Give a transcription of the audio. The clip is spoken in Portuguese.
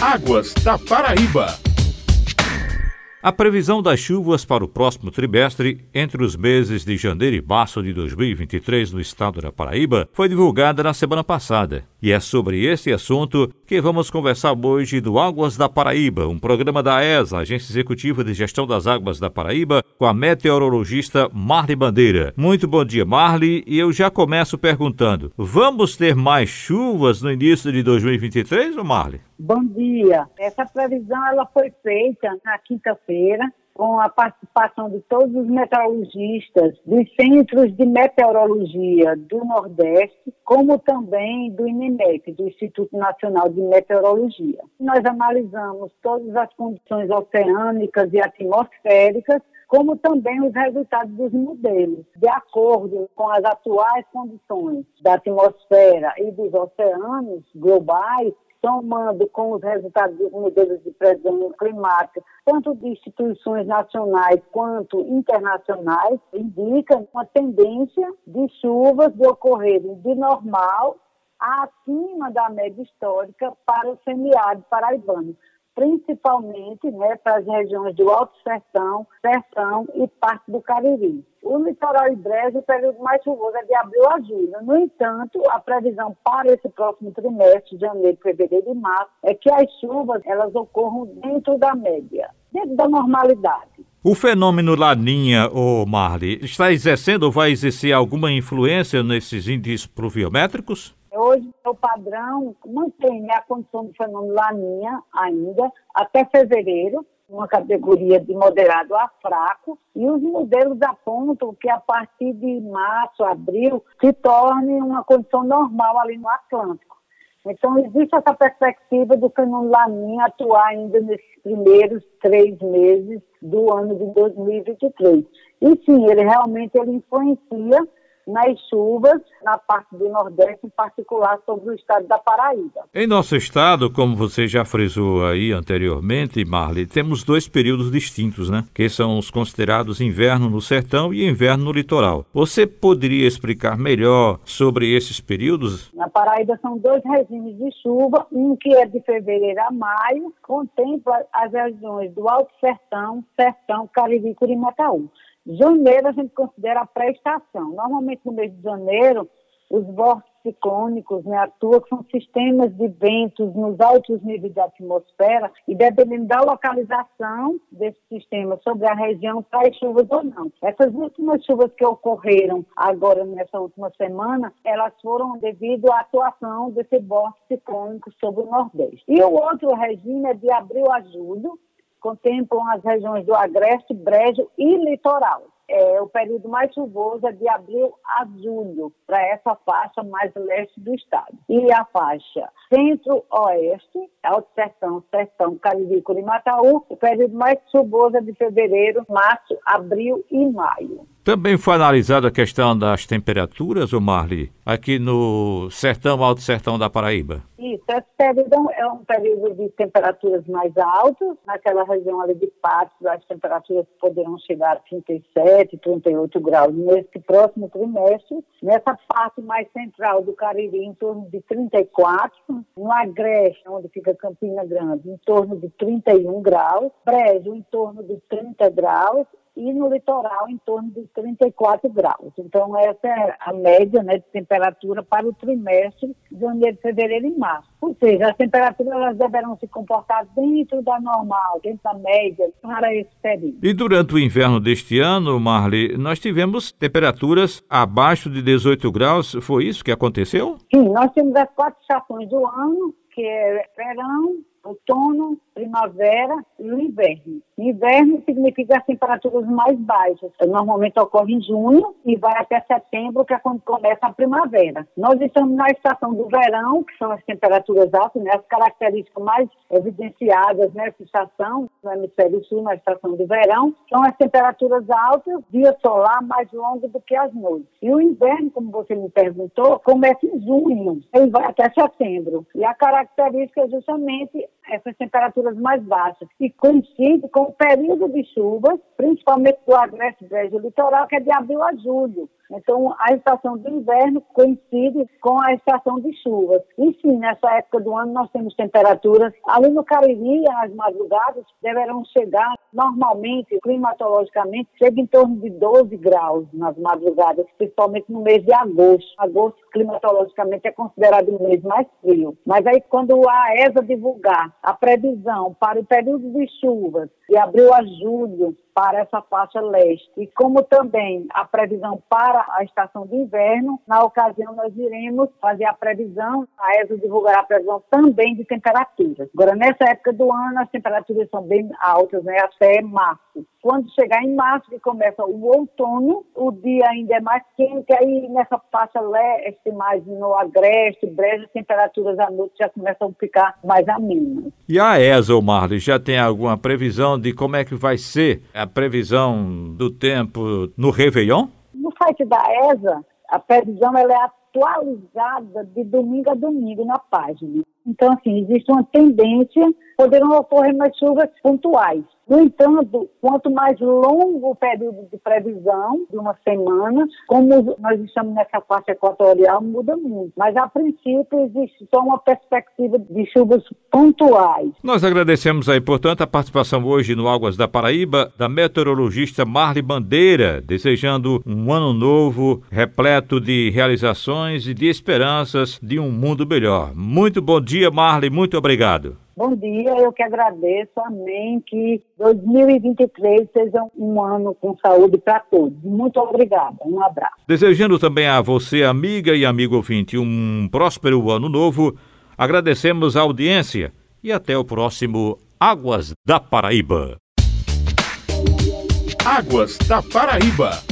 Águas da Paraíba. A previsão das chuvas para o próximo trimestre, entre os meses de janeiro e março de 2023 no estado da Paraíba, foi divulgada na semana passada. E é sobre esse assunto que vamos conversar hoje do Águas da Paraíba, um programa da ESA, Agência Executiva de Gestão das Águas da Paraíba, com a meteorologista Marli Bandeira. Muito bom dia, Marli, e eu já começo perguntando: vamos ter mais chuvas no início de 2023, ou Marli? Bom dia. Essa previsão ela foi feita na quinta-feira com a participação de todos os meteorologistas dos centros de meteorologia do Nordeste, como também do INEMET, do Instituto Nacional de Meteorologia. Nós analisamos todas as condições oceânicas e atmosféricas como também os resultados dos modelos. De acordo com as atuais condições da atmosfera e dos oceanos globais, somando com os resultados dos modelos de previsão climática, tanto de instituições nacionais quanto internacionais, indicam uma tendência de chuvas de ocorrerem de normal acima da média histórica para o semiárido paraibano principalmente né, para as regiões do Alto Sertão, Sertão e parte do Cariri. O litoral e brejo, o período mais chuvoso é de abril a julho. No entanto, a previsão para esse próximo trimestre, janeiro, fevereiro e março, é que as chuvas elas ocorram dentro da média, dentro da normalidade. O fenômeno Laninha, ô Marli, está exercendo ou vai exercer alguma influência nesses índices pluviométricos? Hoje, o padrão mantém a condição do fenômeno Laninha ainda até fevereiro, uma categoria de moderado a fraco, e os modelos apontam que a partir de março, abril, se torne uma condição normal ali no Atlântico. Então, existe essa perspectiva do fenômeno Laninha atuar ainda nesses primeiros três meses do ano de 2023. E sim, ele realmente ele influencia nas chuvas na parte do Nordeste, em particular sobre o estado da Paraíba. Em nosso estado, como você já frisou aí anteriormente, Marli, temos dois períodos distintos, né? Que são os considerados inverno no sertão e inverno no litoral. Você poderia explicar melhor sobre esses períodos? Na Paraíba são dois regimes de chuva, um que é de fevereiro a maio, contempla as regiões do Alto Sertão, Sertão, Cariri e Curimataú. Janeiro a gente considera a pré-estação. Normalmente no mês de janeiro, os vórtices ciclônicos né, atuam, são sistemas de ventos nos altos níveis da atmosfera e dependendo da localização desse sistema sobre a região, traz chuvas ou não. Essas últimas chuvas que ocorreram agora nessa última semana, elas foram devido à atuação desse vórtice ciclônico sobre o Nordeste. E o outro regime é de abril a julho, contemplam as regiões do Agreste, Brejo e Litoral. É, o período mais chuvoso é de abril a julho, para essa faixa mais leste do estado. E a faixa centro-oeste, Alto Sertão, Sertão, Cariri, Curimataú, o período mais chuvoso é de fevereiro, março, abril e maio. Também foi analisada a questão das temperaturas, o Marli, aqui no sertão, alto sertão da Paraíba. Isso, esse período é um período de temperaturas mais altas. Naquela região ali de Patos, as temperaturas poderão chegar a 37, 38 graus nesse próximo trimestre. Nessa parte mais central do Cariri, em torno de 34. No Agreste, onde fica Campina Grande, em torno de 31 graus. Brejo, em torno de 30 graus e no litoral em torno de 34 graus. Então, essa é a média né, de temperatura para o trimestre de janeiro, fevereiro e março. Ou seja, as temperaturas elas deverão se comportar dentro da normal, dentro da média, para esse período. E durante o inverno deste ano, Marli, nós tivemos temperaturas abaixo de 18 graus, foi isso que aconteceu? Sim, nós temos as quatro estações do ano, que é verão, outono, primavera e o inverno. Inverno significa as temperaturas mais baixas. Normalmente ocorre em junho e vai até setembro, que é quando começa a primavera. Nós estamos na estação do verão, que são as temperaturas altas, né? as características mais evidenciadas nessa estação, no hemisfério sul, na estação do verão, são as temperaturas altas, dia solar mais longo do que as noites. E o inverno, como você me perguntou, começa em junho e vai até setembro. E a característica é justamente essas temperaturas mais baixas e coincide com o período de chuvas, principalmente do agreste brejo litoral, que é de abril a julho. Então, a estação de inverno coincide com a estação de chuvas. E sim, nessa época do ano nós temos temperaturas, ali no Cariri, as madrugadas deverão chegar, normalmente, climatologicamente, chega em torno de 12 graus nas madrugadas, principalmente no mês de agosto. Agosto, climatologicamente, é considerado o mês mais frio. Mas aí, quando a ESA divulgar a previsão para o período de chuvas, de abril a julho, para essa faixa leste. E como também a previsão para a estação de inverno, na ocasião nós iremos fazer a previsão, a ESA divulgará a previsão também de temperaturas. Agora, nessa época do ano, as temperaturas são bem altas, né, até março. Quando chegar em março, que começa o outono, o dia ainda é mais quente, aí nessa faixa leste, mais no agreste, brejo, as temperaturas à noite já começam a ficar mais amenas. E a ESA, Marley, já tem alguma previsão de como é que vai ser a previsão do tempo no Réveillon? No site da ESA, a previsão ela é atualizada de domingo a domingo na página. Então, assim, existe uma tendência, poderão ocorrer mais chuvas pontuais. No entanto, quanto mais longo o período de previsão, de uma semana, como nós estamos nessa faixa equatorial, muda muito. Mas, a princípio, existe só uma perspectiva de chuvas pontuais. Nós agradecemos aí, portanto, a participação hoje no Águas da Paraíba da meteorologista Marli Bandeira, desejando um ano novo repleto de realizações e de esperanças de um mundo melhor. Muito bom dia, Marli, muito obrigado. Bom dia, eu que agradeço, amém, que 2023 seja um ano com saúde para todos. Muito obrigada, um abraço. Desejando também a você, amiga e amigo ouvinte, um próspero ano novo, agradecemos a audiência e até o próximo Águas da Paraíba. Águas da Paraíba.